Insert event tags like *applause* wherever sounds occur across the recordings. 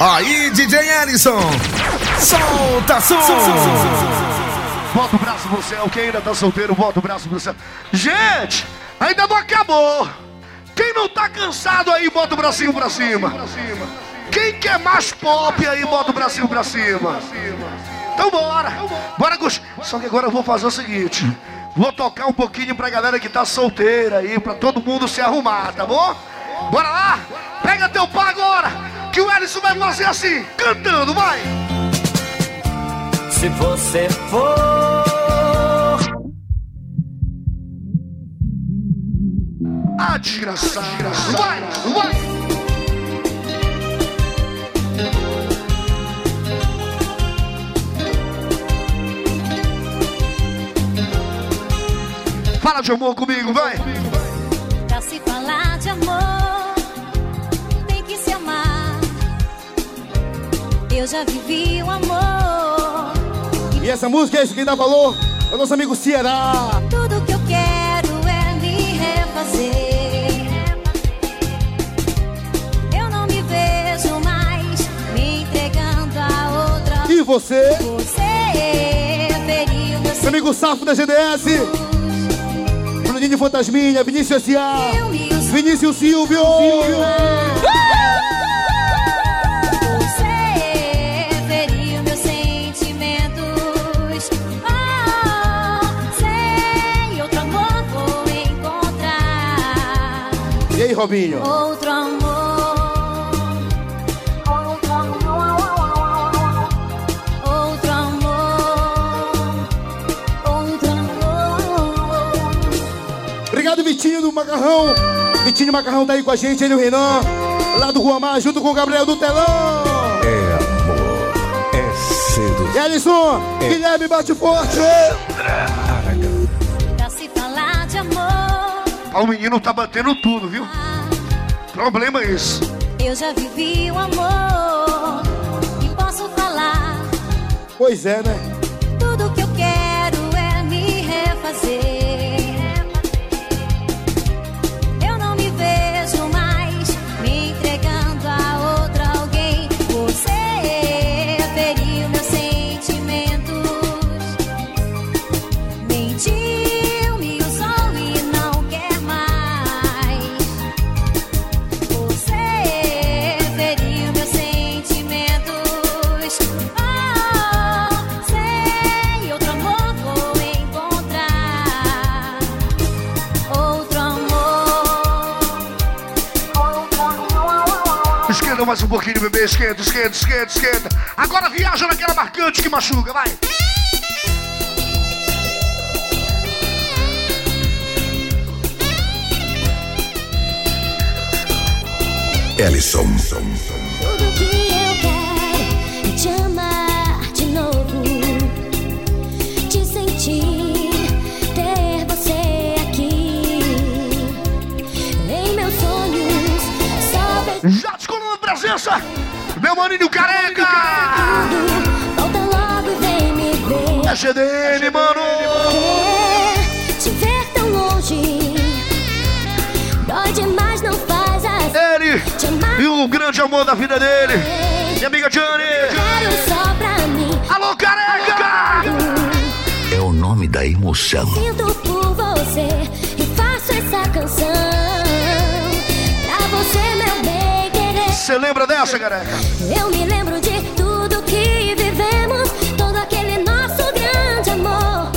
Aí, DJ Ellison. Solta som. Bota o braço pro céu. Quem ainda tá solteiro, bota o braço pro céu. Gente, ainda não acabou. Quem não tá cansado aí, bota o bracinho pra cima. Quem quer mais pop aí, bota o bracinho pra cima. Então bora. Bora, Gus. Só que agora eu vou fazer o seguinte. Vou tocar um pouquinho pra galera que tá solteira aí, pra todo mundo se arrumar, tá bom? Bora lá? Pega teu pá agora, que o Ellison vai fazer assim, cantando, vai! Se você for. Ah, desgraçado, desgraçado. Vai, vai! Fala de amor comigo, vai! Pra se falar de amor, Eu já vivi o amor. E essa música é isso que dá valor é o nosso amigo Ceará. Tudo que eu quero é me refazer. Eu não me vejo mais me entregando a outra. E você? Você feriu meu Meu amigo Safo da GDS. Bruninho Fantasminha, Vinícius S.A. Vinícius Silvio. Você aí, Robinho? Outro amor. Outro amor. Outro amor. Outro amor. Obrigado, Vitinho do Macarrão. Vitinho Macarrão tá aí com a gente, ele e o Renan. Lá do Guamá, junto com o Gabriel do Telão. É amor. É cedo. E Alisson, Guilherme bate forte. Ah, o menino tá batendo tudo, viu? Problema é esse. Eu já vivi o amor e posso falar. Pois é, né? Mais um pouquinho, bebê. Esquenta, esquenta, esquenta, esquenta. Agora viaja naquela marcante que machuca, vai. Ellison. Tudo que eu quero presença. Meu maninho careca. Volta logo vem me ver. É GDN, mano. Quer te ver tão longe, dói demais, não faz assim. Ele e o grande amor da vida dele. Minha amiga Johnny. quero só pra mim. Alô, careca. É o nome da emoção. Sinto por você Você lembra dessa, careca? Eu me lembro de tudo que vivemos, todo aquele nosso grande amor.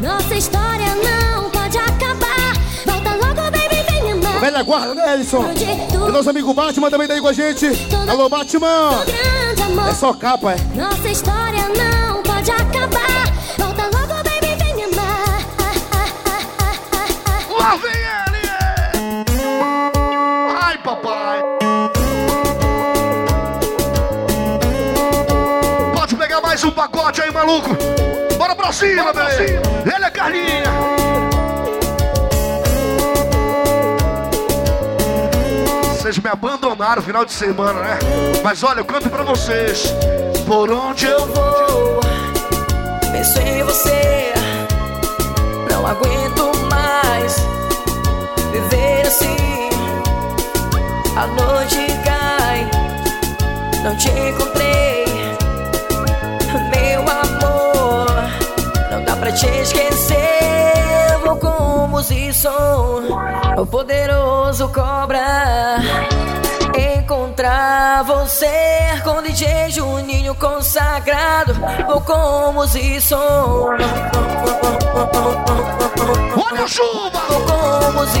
Nossa história não pode acabar. Volta logo, baby, vem amar. Velha guarda, né, Ellison? E nosso amigo Batman também tá aí com a gente. Alô, Batman. É só capa, é. Nossa história não pode acabar. Volta logo, baby, vem amar. Lá vem maluco. Bora pra cima, velho. Ele é Carlinha. Vocês me abandonaram no final de semana, né? Mas olha, eu canto pra vocês. Por onde eu vou, penso em você. Não aguento mais viver assim. A noite cai, não te encontrei. pra te esquecer. Vou como música o poderoso cobra. Encontrar você com DJ Juninho consagrado. Vou como música. Olha o chuva! Vou como música.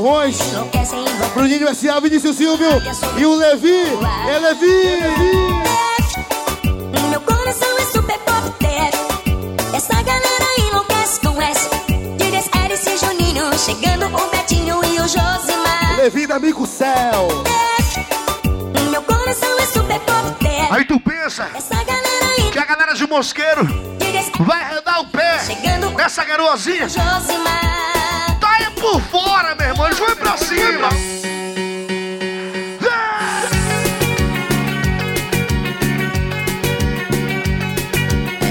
Torrões, Bruninho S.A., Vinícius Silvio e o Levi. É Levi! Levi. Meu coração é super pop Essa galera enlouquece com S. Digas Eris e Juninho, chegando o Betinho e o Josimar. Levi amigo Céu. Meu coração é super pop Aí tu pensa que a galera de Mosqueiro vai arredar o pé Essa garoazinha. Josimar tá por fora, manos, vai pra cima.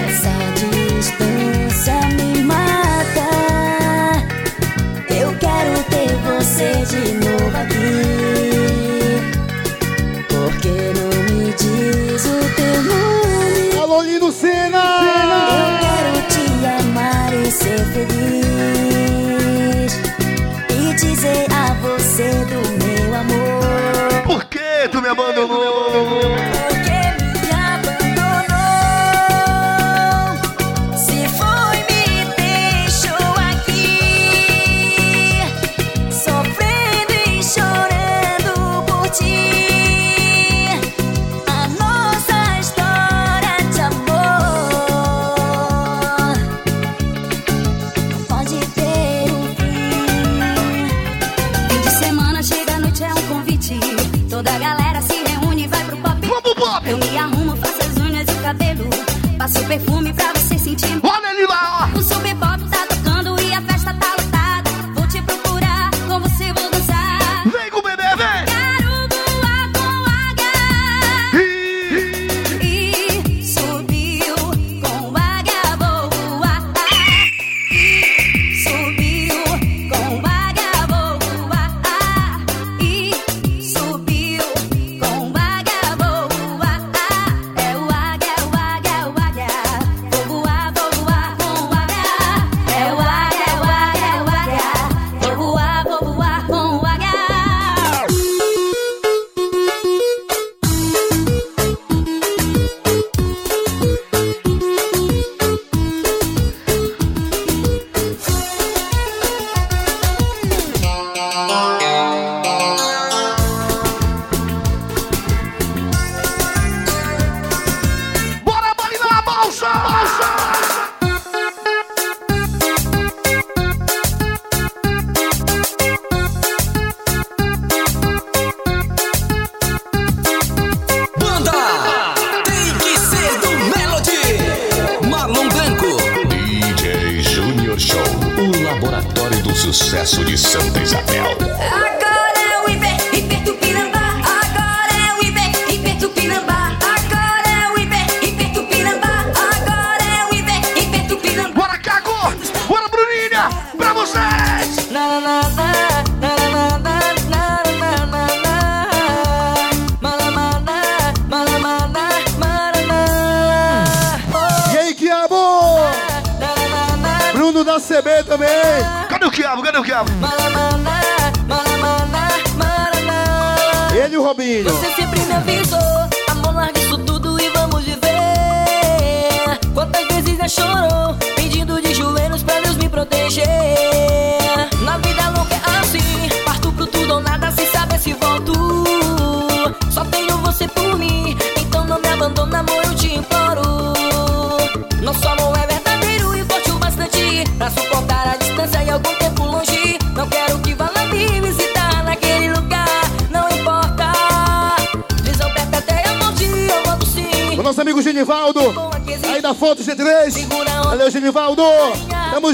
Essa distância me mata. Eu quero ter você de novo aqui.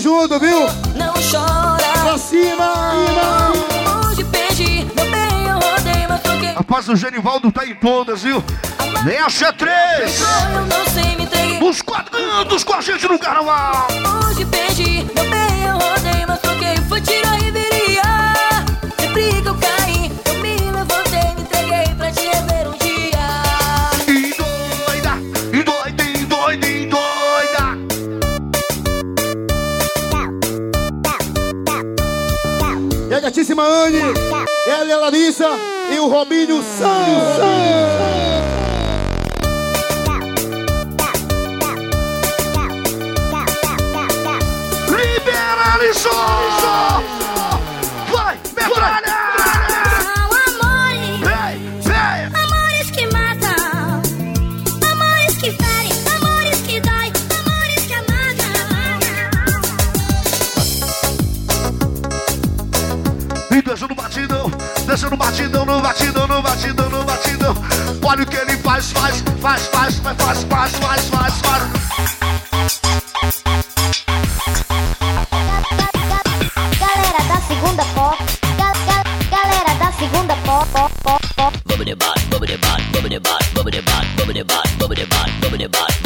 Junto, viu? não chora. Pra cima. Longe perdi, meu bem, eu rodei, mas troquei. Rapaz, o Genivaldo tá em todas, viu? Vem a C3! Eu não sei, me entreguei. Os quatro cantos com a gente no carnaval! Hoje perdi, meu bem, eu rodei, mas troquei. Foi tiro e viria. Sempre que eu A gatíssima Anne. Ela e a Larissa. E o Robinho Sam. Libera, no batidão, no batidão, no batidão. Olha o que ele faz, faz, faz, faz, faz, faz, faz, faz, faz, faz. Galera da segunda pop, ga- ga- galera da segunda pop, pop, pop, pop. É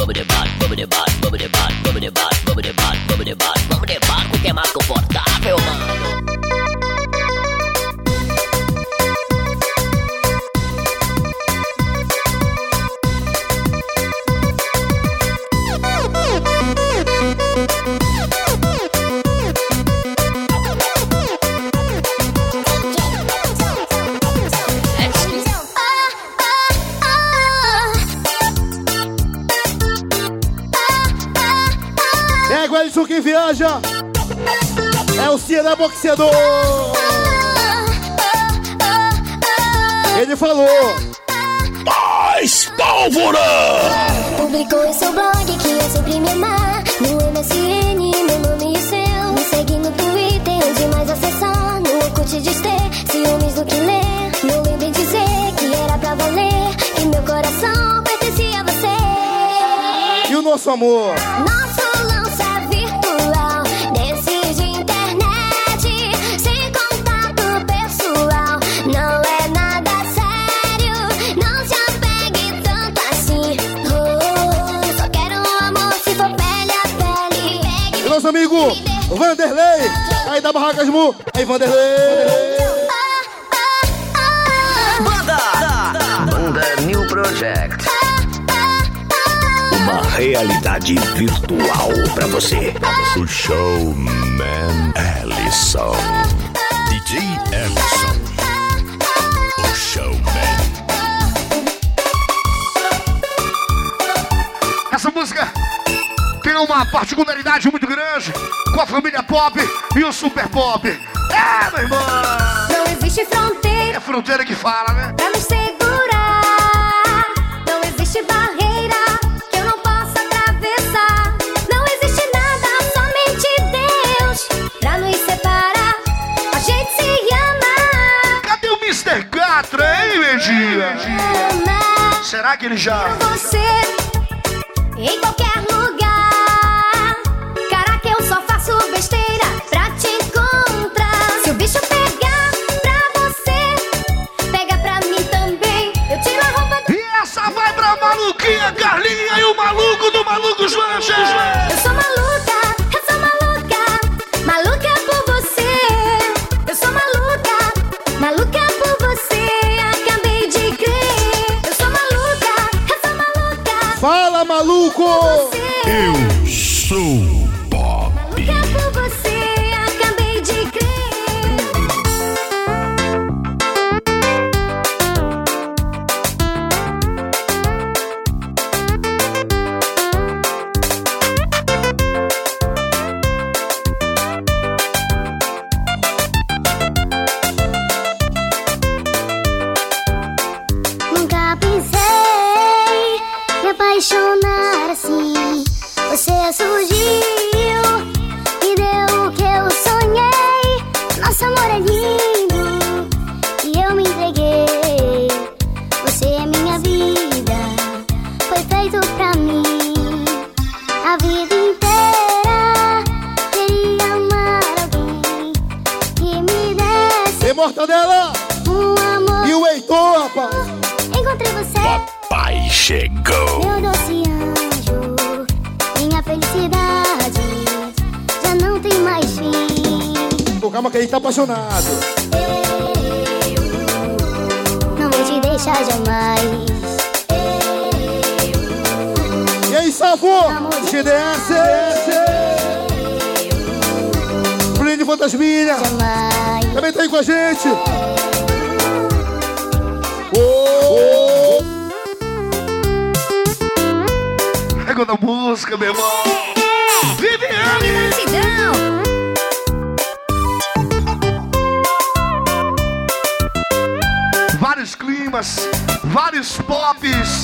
o Edson que viaja. É o Ceará boxeador. Ele falou. Mais pólvora! Publicou em seu blog que eu sempre me amar. No MSN, meu nome e o seu. Me segue no Twitter, onde mais acessar. No Orkut diz ter ciúmes do que ler. Não lembro em dizer que era pra valer. Que meu coração pertencia a você. E o nosso amor? Nosso Aí da Barracas Mu. Aí, Vanderlei. Banda New Project. Uma realidade virtual pra você. O Showman Ellison. DJ Ellison. O Showman. Essa música tem uma particularidade muito grande com a família pop e o super pop. É, meu irmão! Não existe É fronteira a fronteira que fala, né? pra nos segurar. Não existe barreira que eu não possa atravessar. Não existe nada, somente Deus pra nos separar. A gente se ama. Cadê o Mr. Catra, hein, Medinha? Ama Será que ele já. você em qualquer Pai chegou. Meu doce anjo, minha felicidade já não tem mais fim. Pô, calma que ele tá apaixonado. Eu não vou te deixar jamais. E aí, Salvo? GDS. Bruninho Fantasminha. Jamais. Também tá aí com a gente. Ô, Na música, meu irmão. Viviane! Gratidão. Vários climas, vários pops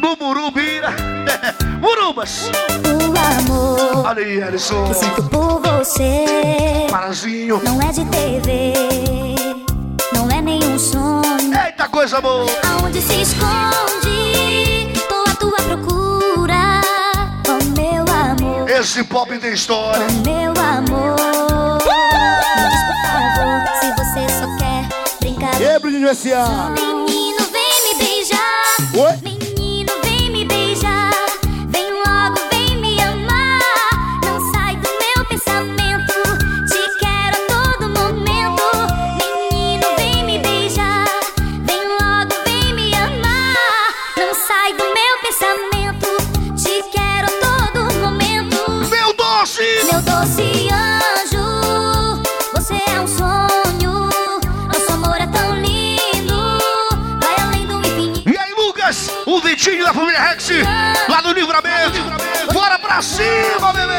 no Murumbira. *laughs* Murubas! O amor Olha aí, Alisson. que sinto por você Parazinho. não é de TV, não é nenhum sonho. Eita, coisa boa! Aonde se esconde? Esse pop tem história. oh meu amor. Diz por favor se você só quer brincar. E aí, Bruninho S.A. Menino, vem me beijar. Oi? O Vitinho da família Rex, lá do Livramento. Bora pra cima, bebê!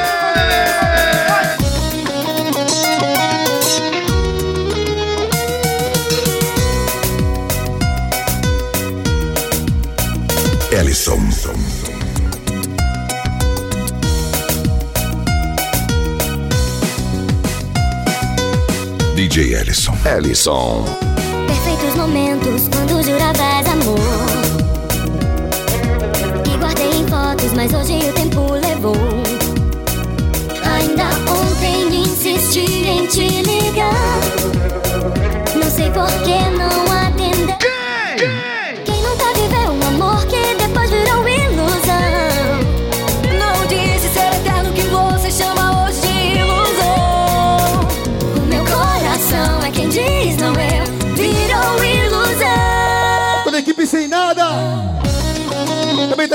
Ellison. DJ Ellison. Ellison. Perfeitos momentos quando juravas amor. Mas hoje o tempo levou.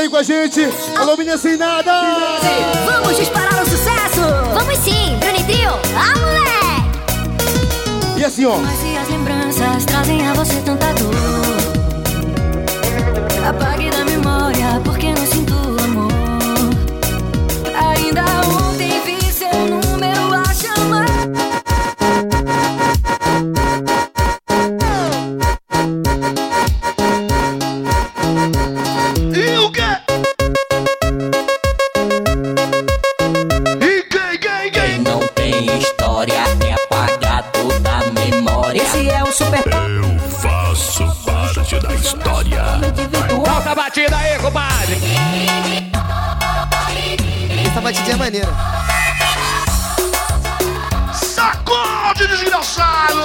Aí com a gente. Alô, menina sem nada. Vamos disparar o sucesso! Vamos sim, Brunitrio. Ah, moleque! E assim, ó. Mas se as lembranças trazem a você tanta dor Apague da memória porque Volta a batida aí, compadre. Essa batidinha é maneira. Sacode, desgraçado!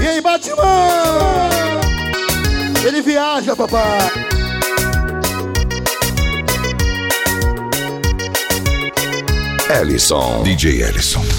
E aí, Batman? Ele viaja, papai. Ellison. DJ Ellison.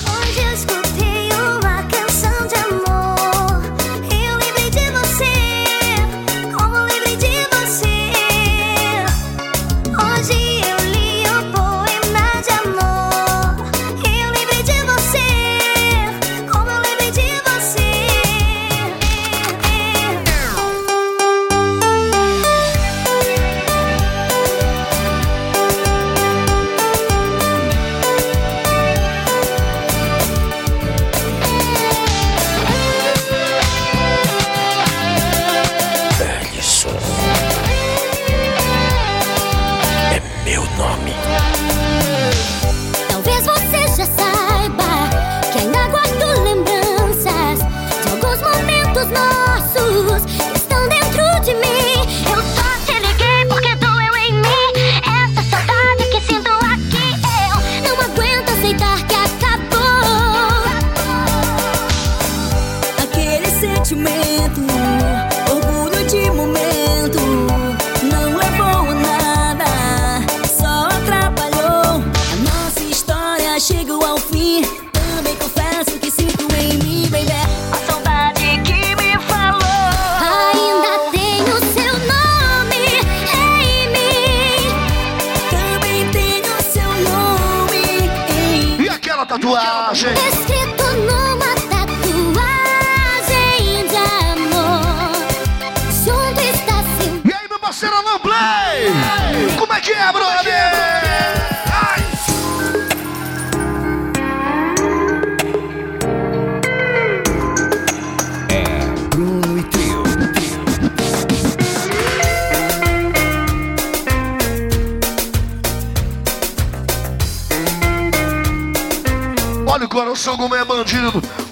Coração como é bandido.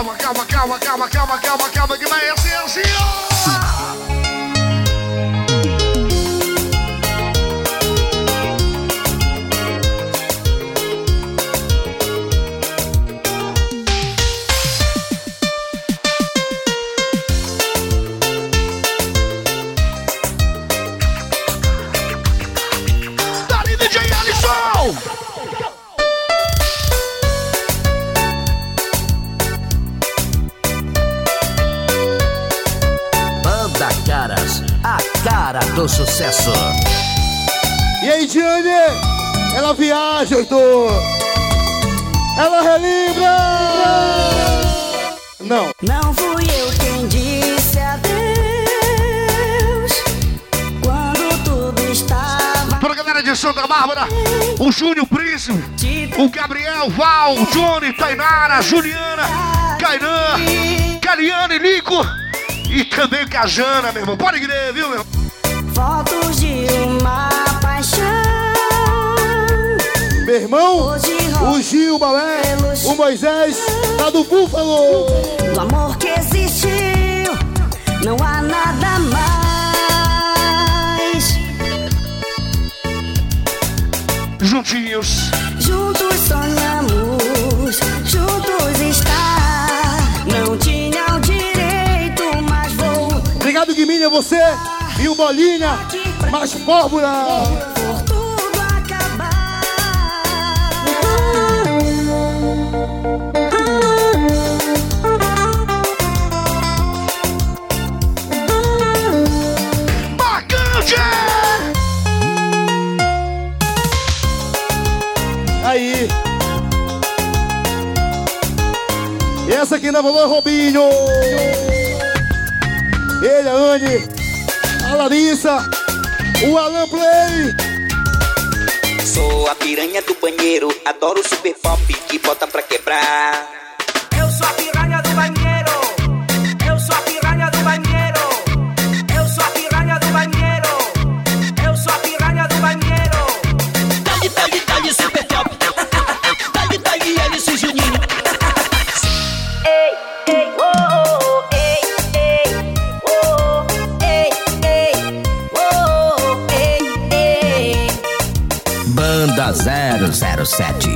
Calma, calma, calma, calma, calma, calma, calma, que vai assim, sucesso. E aí, Diane? Ela viaja, Heitor. Ela relembra. Não. Não fui eu quem disse adeus quando tudo estava Para a galera de Santa Bárbara, o Júnior Príncipe, o Gabriel, Val, Johnny, Tainara, Juliana, Kainan, Cariane, Nico e também Cajana, meu irmão. Pode crer, viu, meu? paixão. Meu irmão, o Gil Balé, o Moisés, lá do Búfalo. Do amor que existiu, não há nada mais. Juntinhos. Juntos sonhamos, juntos estar. Não tinha o direito, mas vou Obrigado, Guiminha, você e o Bolinha, mais pólvora. por tudo acabar. Marcante! Aí. Essa aqui na valor Robinho. Ele, a Anne, a Larissa, o Alan Play. Sou a piranha do banheiro, adoro super pop que bota pra quebrar. 007.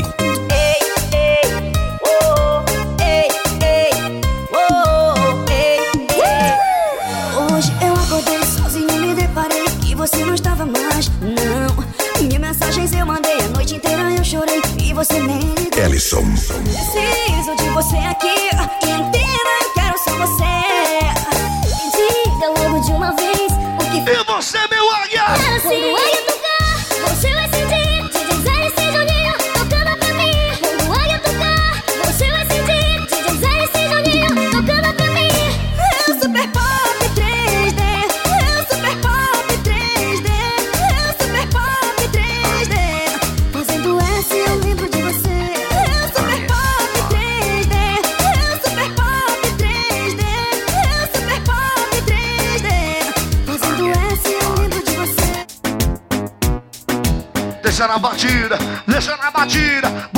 Deixa na batida, deixa na batida.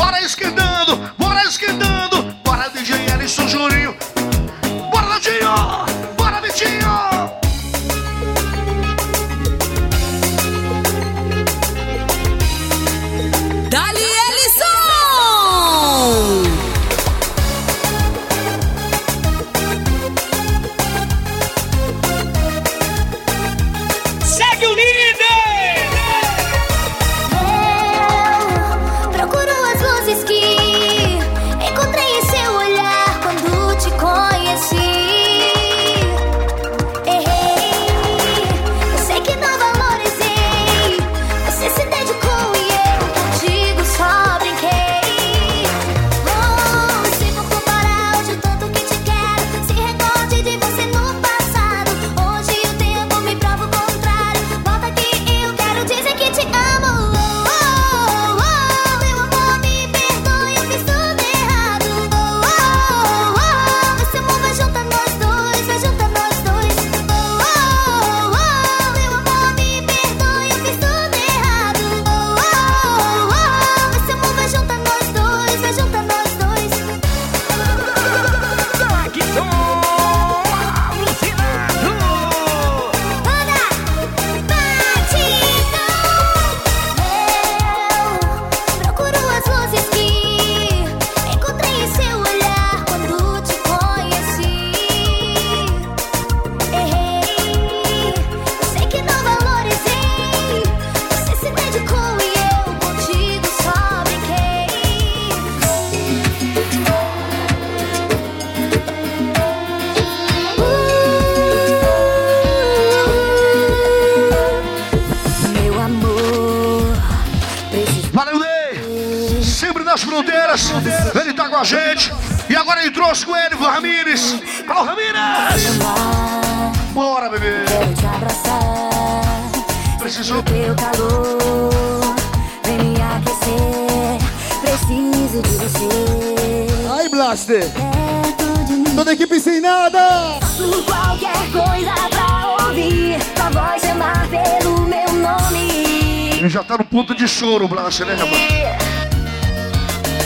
Sem nada. Faço qualquer coisa pra ouvir tua voz chamar pelo meu nome. Ele já tá no ponto de choro, Blaster, né, rapaz?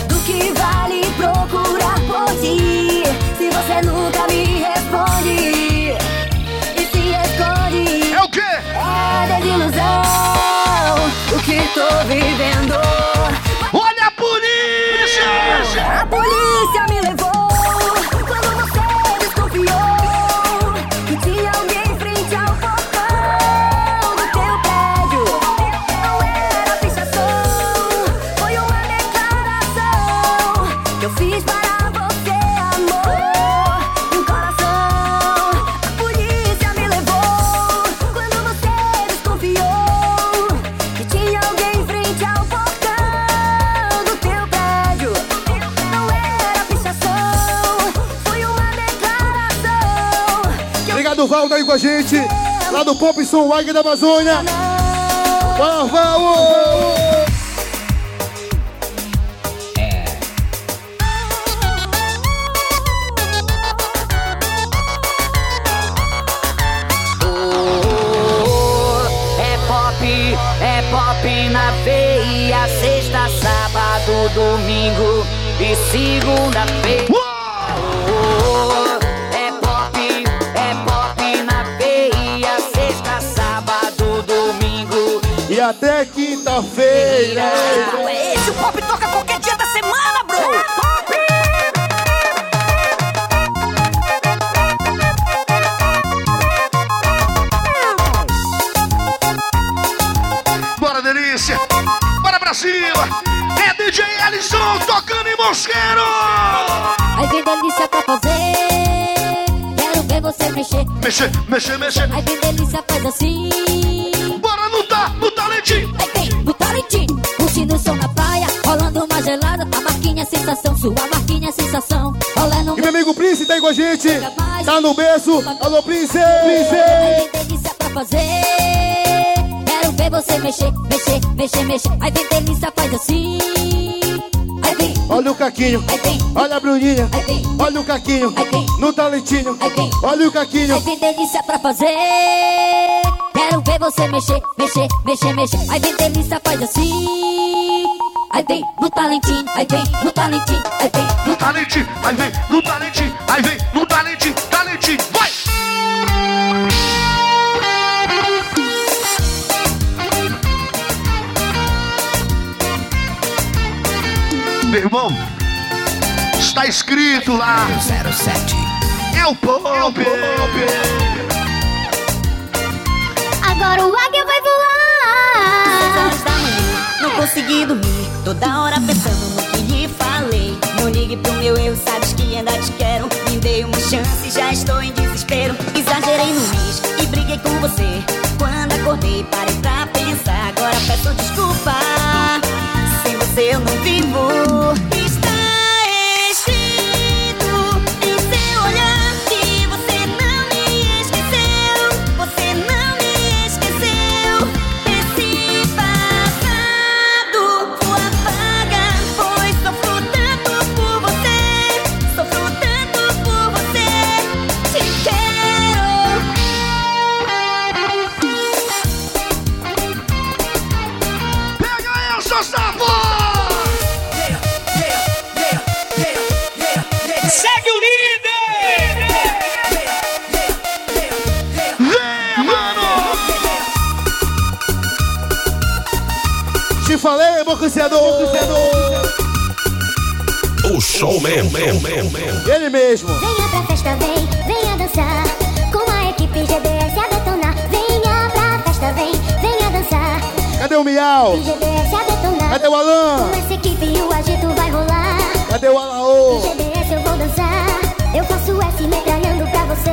Do que vale procurar por ti se você nunca me responde e se esconde? É o quê? É desilusão o que tô vivendo. Valdo, aí com a gente. Lá do Pop Som Wag da Amazônia. Bora, Val! É pop, é pop na veia. Sexta, sábado, domingo e segunda-feira. Até quinta-feira. É esse, o pop toca qualquer dia da semana, bro. Pop! Bora, delícia! Bora pra cima! É DJ Alisson tocando em Mosqueiro! Aí vem delícia pra fazer. Quero ver você mexer. Mexer, mexer, mexer! Aí vem delícia faz assim. Sua marquinha é sensação. Rolando E meu amigo Prince tá aí com a gente. Tá no berço. Alô, Prince! Prince! vem delícia pra fazer. Quero ver você mexer, mexer, mexer, mexer. Aí vem delícia faz assim. Aí vem. Olha o Caquinho. Aí vem. Olha a Bruninha. Aí vem. Olha o Caquinho. Aí vem. No talentinho. Aí vem. Olha o Caquinho. Aí tem delícia pra fazer. Quero ver você mexer, mexer, mexer, mexer. Aí vem delícia, faz assim. Aí vem no talentinho, aí vem no talentinho, aí vem no talente, aí vem, no talente, aí vem, no talente, talente, vai! Meu irmão, está escrito lá. 07. É o Pop. Agora o águia vai Seis voar. horas da manhã, não consegui dormir. Toda hora pensando no que lhe falei. Não ligue pro meu erro, sabes que ainda te quero. Me dei uma chance, já estou em desespero. Exagerei no mês e briguei com você. Quando acordei, parei pra pensar. Agora peço desculpa. Sem você eu não vivo. Falei, bocuciador. O showman. Ele mesmo. Venha pra festa, vem, venha dançar. Com a equipe GDS a detonar. Venha pra festa, vem, venha dançar. Cadê o Miau? GDS a detonar. Cadê o Alan? Com essa equipe o agito vai rolar. Cadê o Alaô? GDS eu vou dançar. Eu faço S metralhando pra você.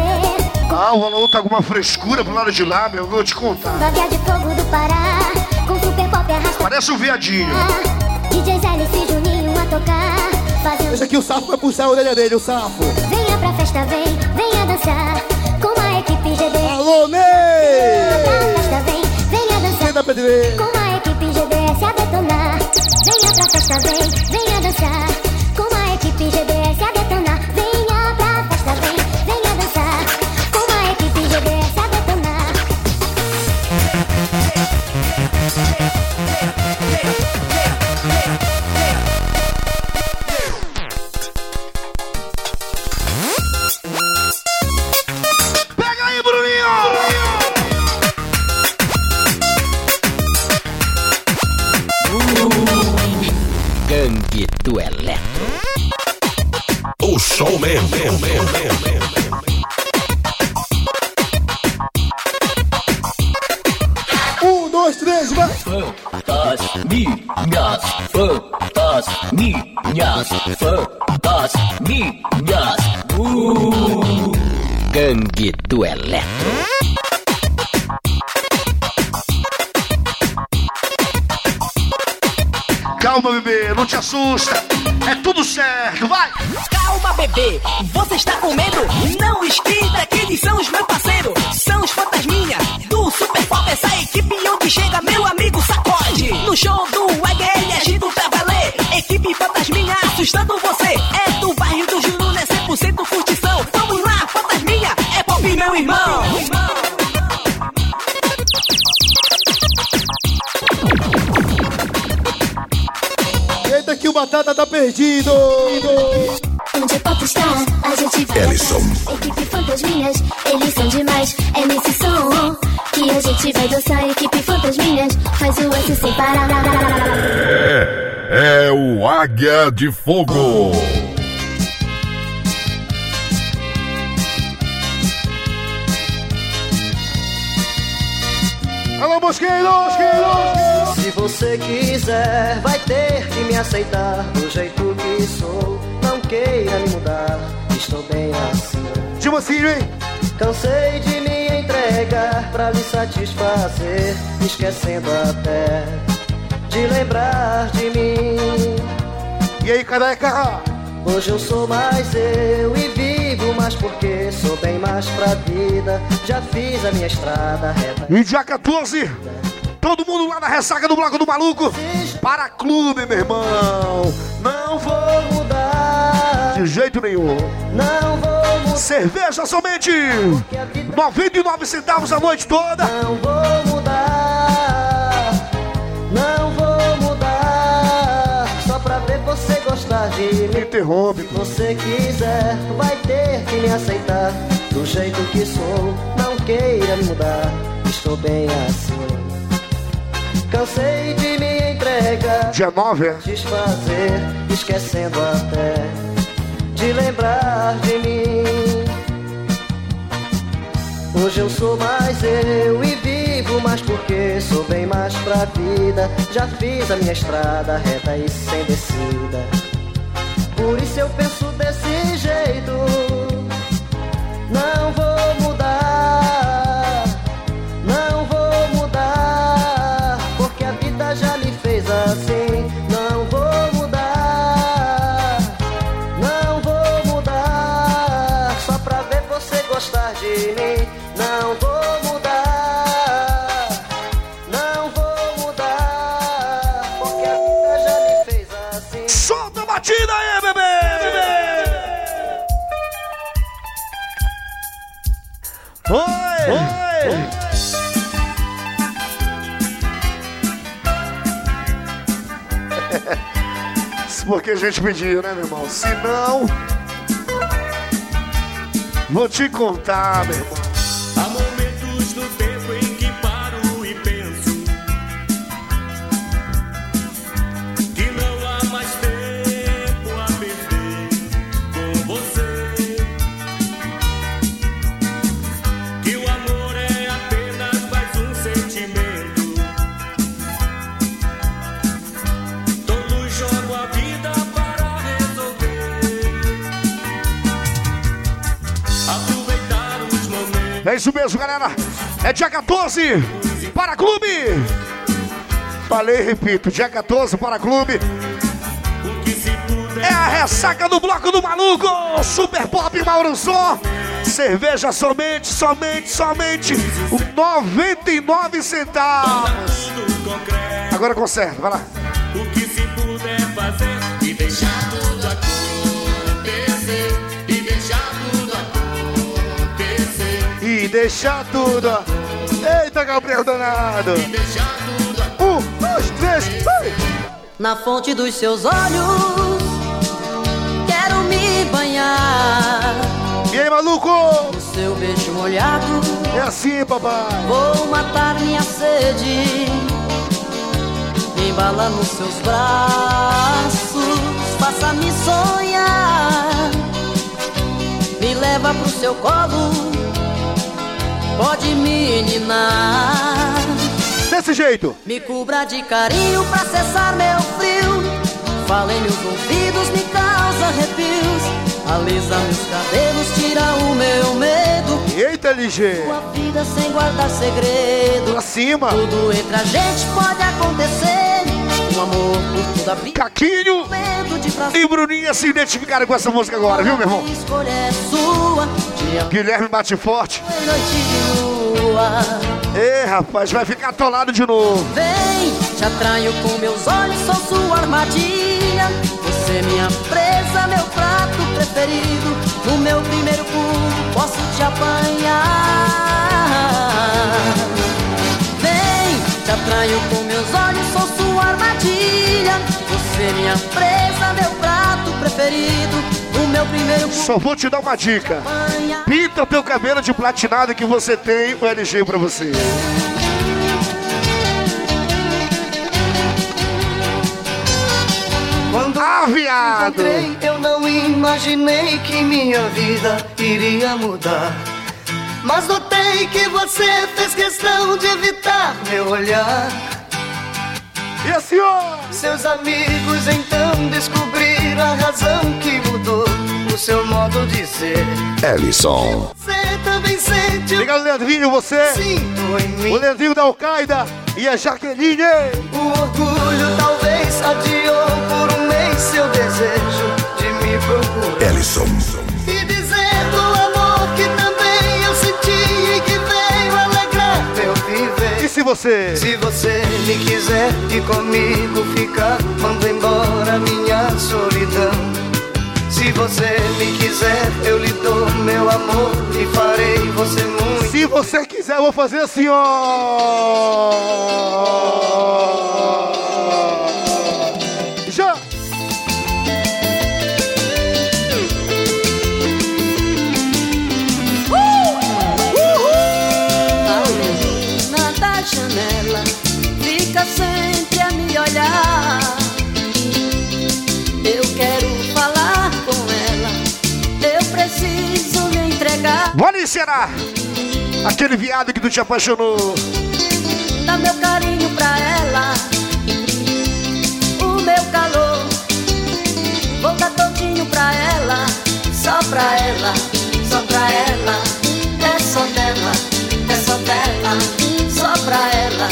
Ah, o Alô tá com uma frescura pro lado de lá, meu, eu vou te contar. Vaga de fogo do Pará. Parece um viadinho. DJs Alice e Juninho a tocar. Fazendo Esse aqui o Safo vai puxar a orelha dele, o Safo. Venha pra festa, vem, venha dançar. Com a equipe GDS. Alô, Venha Ney! pra festa, vem, venha dançar. Com a equipe GDS a detonar. Venha pra festa, vem, venha dançar. Com a equipe GDS do Eletro. Calma, bebê, não te assusta. É tudo certo, vai! Calma, bebê, você está com medo? Não esquenta que eles são os meus parceiros. São os fantasminha do Super Pop. Essa equipe onde chega, meu amigo sacode. No show do EGL, agindo pra valer. Equipe fantasminha assustando você. É do bairro do é pop, meu irmão. Eita que o Batata tá perdido! Onde o pop está, a gente vai Ellison. Equipe Fantasminhas, eles são demais. É nesse som que a gente vai dançar. Equipe Fantasminhas, faz o S sem parar. É o Águia de Fogo. Alô, Mosqueiro! Mosqueiro! Se você quiser, vai ter que me aceitar do jeito que sou. Não queira me mudar, estou bem assim. Tipo assim, hein? Cansei de me entregar pra lhe satisfazer, esquecendo até de lembrar de mim. E aí, careca? Hoje eu sou mais eu e vivo mais porque sou bem mais pra vida. Já fiz a minha estrada reta. E dia 14, todo mundo lá na ressaca do Bloco do Maluco. Para clube, meu irmão. Não vou mudar. De jeito nenhum. Não vou mudar. Cerveja somente 99 centavos a noite toda. Não vou mudar. Interrompe. Se você quiser, vai ter que me aceitar do jeito que sou. Não queira me mudar, estou bem assim. Cansei de me entregar, Dia 9, é? desfazer, esquecendo até de lembrar de mim. Hoje eu sou mais eu e vivo mais porque sou bem mais pra vida. Já fiz a minha estrada reta e sem descida. Por isso eu penso desse Porque a gente pediu, né, meu irmão? Se não, vou te contar, meu isso mesmo, galera. É dia 14 para clube. Falei, repito, dia 14 para clube. É a ressaca do bloco do maluco. Super Pop Mauro Som. Cerveja somente, somente, somente 99 centavos. Agora conserta, vai lá. O que se puder fazer e deixar deixar tudo. Eita, Gabriel danado. Um, dois, três, vai. Na fonte dos seus olhos, quero me banhar. E aí, maluco? No seu beijo molhado, É assim, papai. vou matar minha sede. Me embala nos seus braços, faça-me sonhar. Me leva pro seu colo, pode me ninar. Desse jeito. Me cubra de carinho pra cessar meu frio. Fala em meus ouvidos, me causa arrepios. Alisa meus cabelos, tira o meu medo. Eita, LG. Sua vida sem guardar segredo. Pra cima. Tudo entre a gente pode acontecer. Um amor por toda a vida. Caquinho e Bruninha se identificaram com essa música agora, viu, meu irmão? É sua. Guilherme bate forte. Ei, rapaz, vai ficar atolado de novo. Vem, te atraio com meus olhos, sou sua armadilha. Você é minha presa, meu prato preferido. No meu primeiro pulo, posso te apanhar. Te atraio com meus olhos, sou sua armadilha. Você minha presa, meu prato preferido. No meu primeiro Só vou te dar uma dica. Pinta o teu cabelo de platinado que você tem o LG pra você. Quando Ah, viado! eu não imaginei que minha vida iria mudar. Mas notei que você fez questão de evitar meu olhar. E a senhora? Seus amigos então descobriram a razão que mudou o seu modo de ser. Ellison. Você também sente o Obrigado, Leandrinho, você. sinto em mim. O Leandrinho da Al-Qaeda e a Jaqueline. O orgulho talvez adiou por um mês seu desejo de me procurar. Ellison. Você? Se você me quiser e comigo ficar, mando embora minha solidão. Se você me quiser, eu lhe dou meu amor e farei você muito. Se você quiser, eu vou fazer assim, ó. Será? Aquele viado que tu te apaixonou. Dá meu carinho pra ela, o meu calor. Vou dar todinho pra ela, só pra ela, só pra ela. É só dela, é só dela, só pra ela,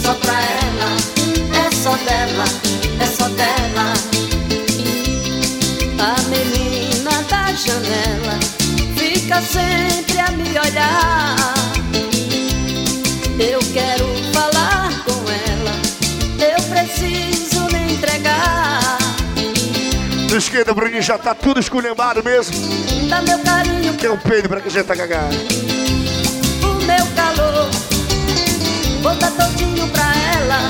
só pra ela. É só dela, é só dela. A menina da janela fica a me olhar. Eu quero falar com ela, eu preciso me entregar. Do esquerda, Bruninho, já tá tudo esculhambado mesmo. Dá meu carinho, Que é um peido pra que a gente tá cagado. o meu calor. Vou dar todinho pra ela,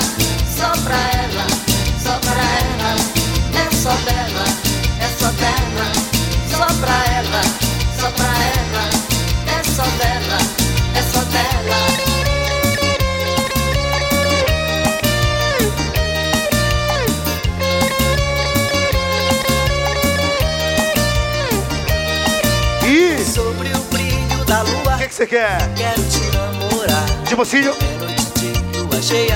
você quer? quero te namorar. De mocinho? de lua cheia,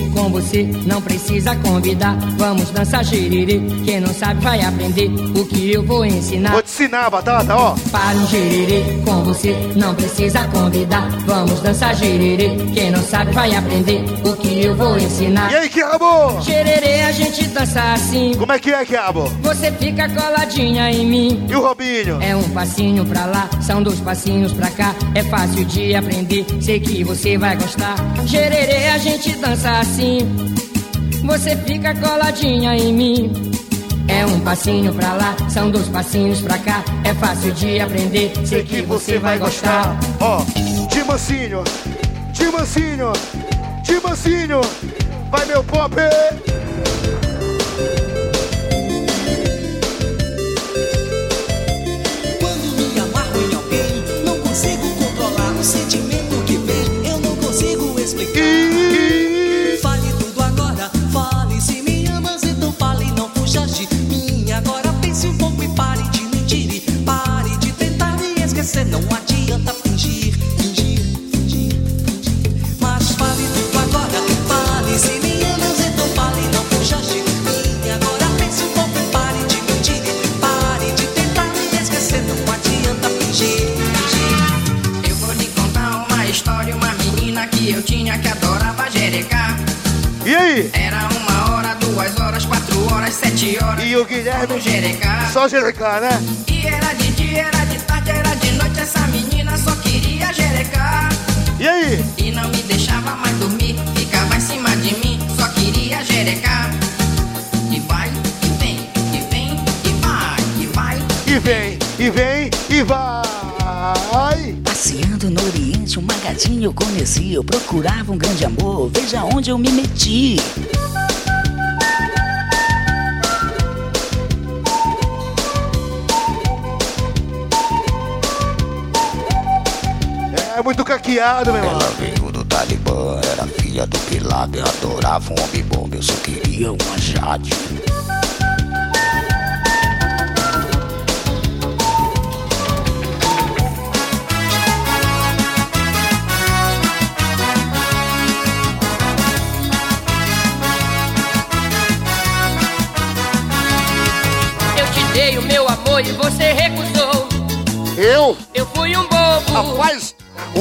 com você não precisa convidar. Vamos dançar giriri. Quem não sabe vai aprender o que eu vou ensinar. Vou te ensinar, batata, ó. Para um giriri com você não precisa convidar. Vamos dançar giriri. Quem não sabe vai aprender o que eu vou ensinar. E aí, Quiabo? Gererê, a gente dança assim. Como é que é, Quiabo? Você fica coladinha em mim. E o Robinho? É um passinho pra lá, são dois passinhos pra cá. É fácil de aprender, sei que você vai gostar. Gererê, a gente dança assim. Você fica coladinha em mim. É um passinho pra lá, são dois passinhos pra cá. É fácil de aprender, sei que você vai gostar. Ó, de mansinho, de mansinho, de mansinho. Vai, meu pop! Só jerecar, né? E era de dia, era de tarde, era de noite. Essa menina só queria jerecar. E aí? E não me deixava mais dormir. Ficava em cima de mim, só queria jerecar. E vai, e vem, e vem, e vai, e vai. E vem, e vem, e vai. Passeando no Oriente, um magadinho eu conheci. Eu procurava um grande amor, veja onde eu me meti. É muito caqueado, meu irmão. Ela veio do Talibã, era filha do Laden, adorava um homem bom, eu só queria uma Jade. Eu te dei o meu amor e você recusou. Eu? Eu fui um bobo. Rapaz,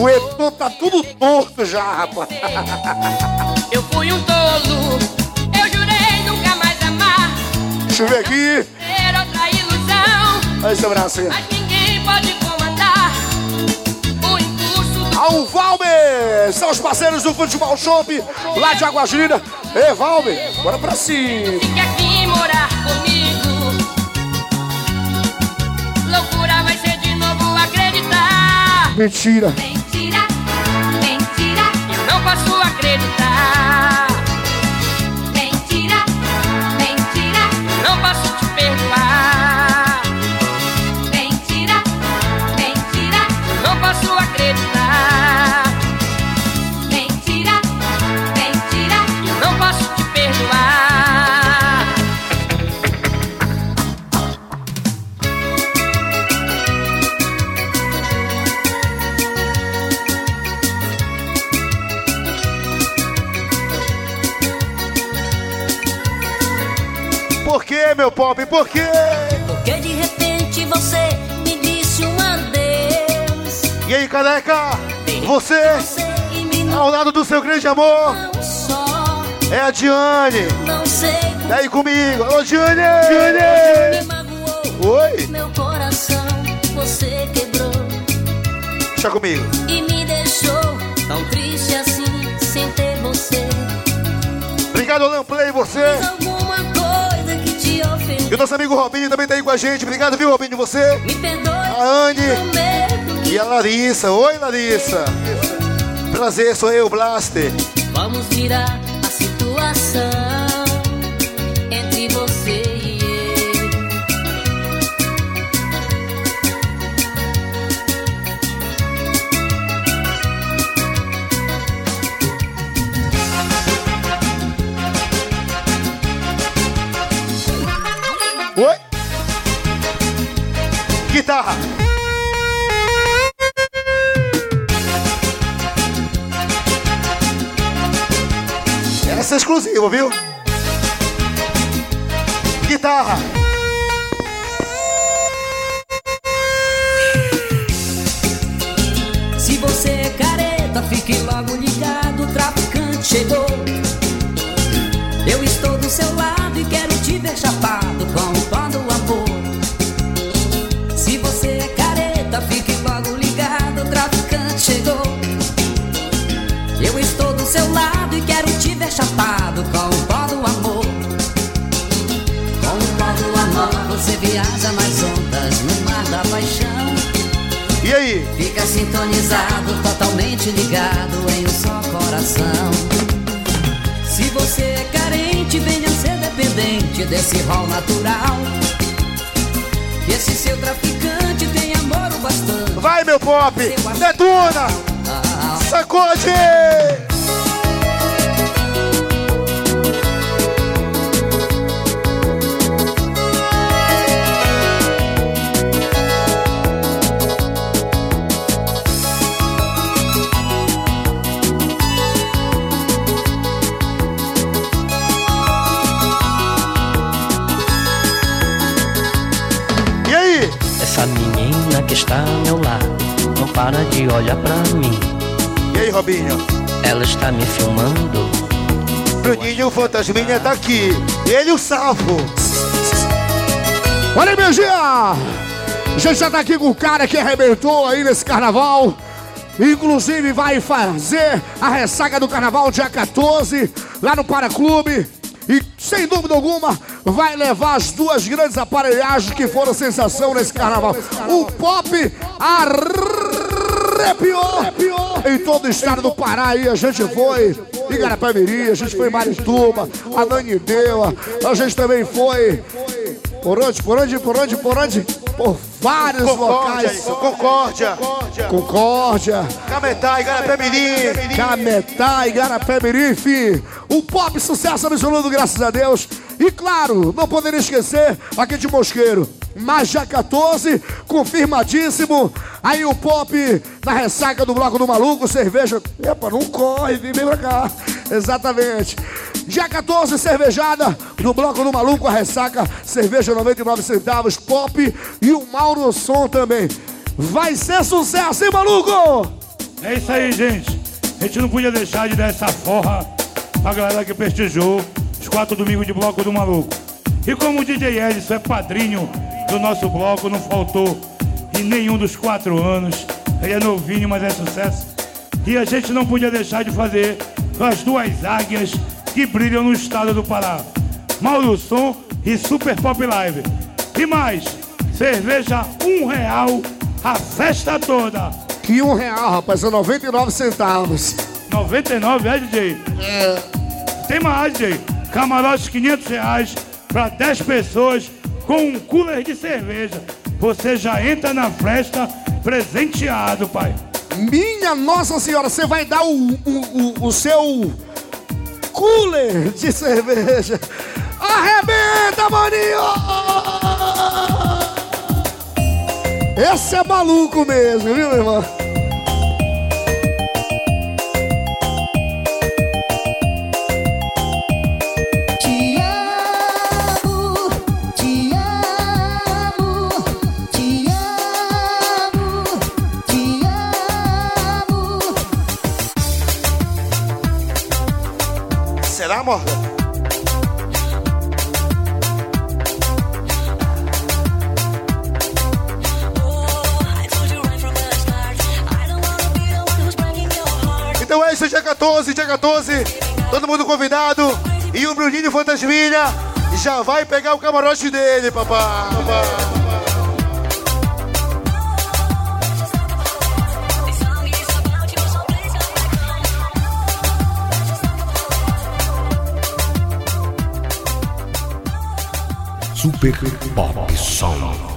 o Edu tá tudo torto já, rapaz. *laughs* Eu fui um tolo. Eu jurei nunca mais amar. Deixa eu ver aqui. Olha esse abraço aí. Mas ninguém pode comandar o impulso Ao Valmer! São os parceiros do Futebol Shop, lá de Lindas. Ei, Valmer, bora pra cima. Fique aqui morar comigo. Loucura vai ser de novo acreditar. Mentira. Mentira, meu pop? Por quê? Porque de repente você me disse um adeus. E aí, careca? Você, ao lado do seu grande amor, é a Diane. não sei E aí comigo? Ô, Diane! Diane! magoou. Oi? Meu coração você quebrou Deixa comigo. e me deixou tão triste assim sem ter você. Obrigado, Alan Play, você. E o nosso amigo Robinho também tá aí com a gente. Obrigado, viu, Robinho, você? Me perdoe. A Anne e a Larissa. Oi, Larissa. Prazer, sou eu, Blaster. Vamos virar a situação Guitarra. Essa é exclusiva, viu? Guitarra. Se você é careta, fique logo ligado, o traficante chegou. Eu estou do seu lado e quero te ver chapado sintonizado, totalmente ligado em um só coração. Se você é carente, venha ser dependente desse rol natural. Que esse seu traficante tem amor o bastante. Vai, meu pop. Detona. Sacode. Que está ao meu lado não para de olhar pra mim. E aí, Robinho? Ela está me filmando. Bruninho, o fantasminha tá aqui. Ele, o salvo. Olha, energia! A gente já tá aqui com o cara que arrebentou aí nesse carnaval. Inclusive vai fazer a ressaca do carnaval dia 14, lá no Paraclube. E sem dúvida alguma, vai levar as duas grandes aparelhagens que foram sensação nesse carnaval. O pop arrepiou em todo o estado do Pará aí. A gente foi em Garapé-Miri, a gente foi em Marituba, a Nanindeua, a gente também foi por onde, por onde, por onde, por onde? Por vários Concórdia, locais. isso, Concórdia. Concórdia. Cametá, Igarapé-Mirim. Cametá, Igarapé-Mirim, enfim. O pop sucesso absoluto, graças a Deus. E claro, não poderia esquecer aqui de Mosqueiro. Mas já 14, confirmadíssimo. Aí o pop na ressaca do Bloco do Maluco, cerveja. Epa, não corre, vem pra cá. Exatamente. Dia 14, cervejada do Bloco do Maluco, a ressaca, cerveja 99 centavos, pop e o Mauro Som também. Vai ser sucesso, hein, maluco? É isso aí, gente. A gente não podia deixar de dar essa forra pra galera que prestigiou os quatro domingos de bloco do maluco. E como o DJ Edson é padrinho do nosso bloco, não faltou em nenhum dos quatro anos. Ele é novinho, mas é sucesso. E a gente não podia deixar de fazer as duas águias que brilham no estado do Pará. Mauro Som e Super Pop Live. E mais, cerveja um real a festa toda. Que um real, rapaz, é 99 centavos. 99, é, DJ? É. Tem mais, DJ. Camarote 500 reais para 10 pessoas com um cooler de cerveja. Você já entra na festa presenteado, pai. Minha Nossa Senhora, você vai dar o, o, o, o seu cooler de cerveja. Arrebenta, maninho! Esse é maluco mesmo, viu, meu irmão? Amor? Então é isso, dia 14, dia 14. Todo mundo convidado. E o Bruninho Fantasminha já vai pegar o camarote dele, papai. Super Pop Sound.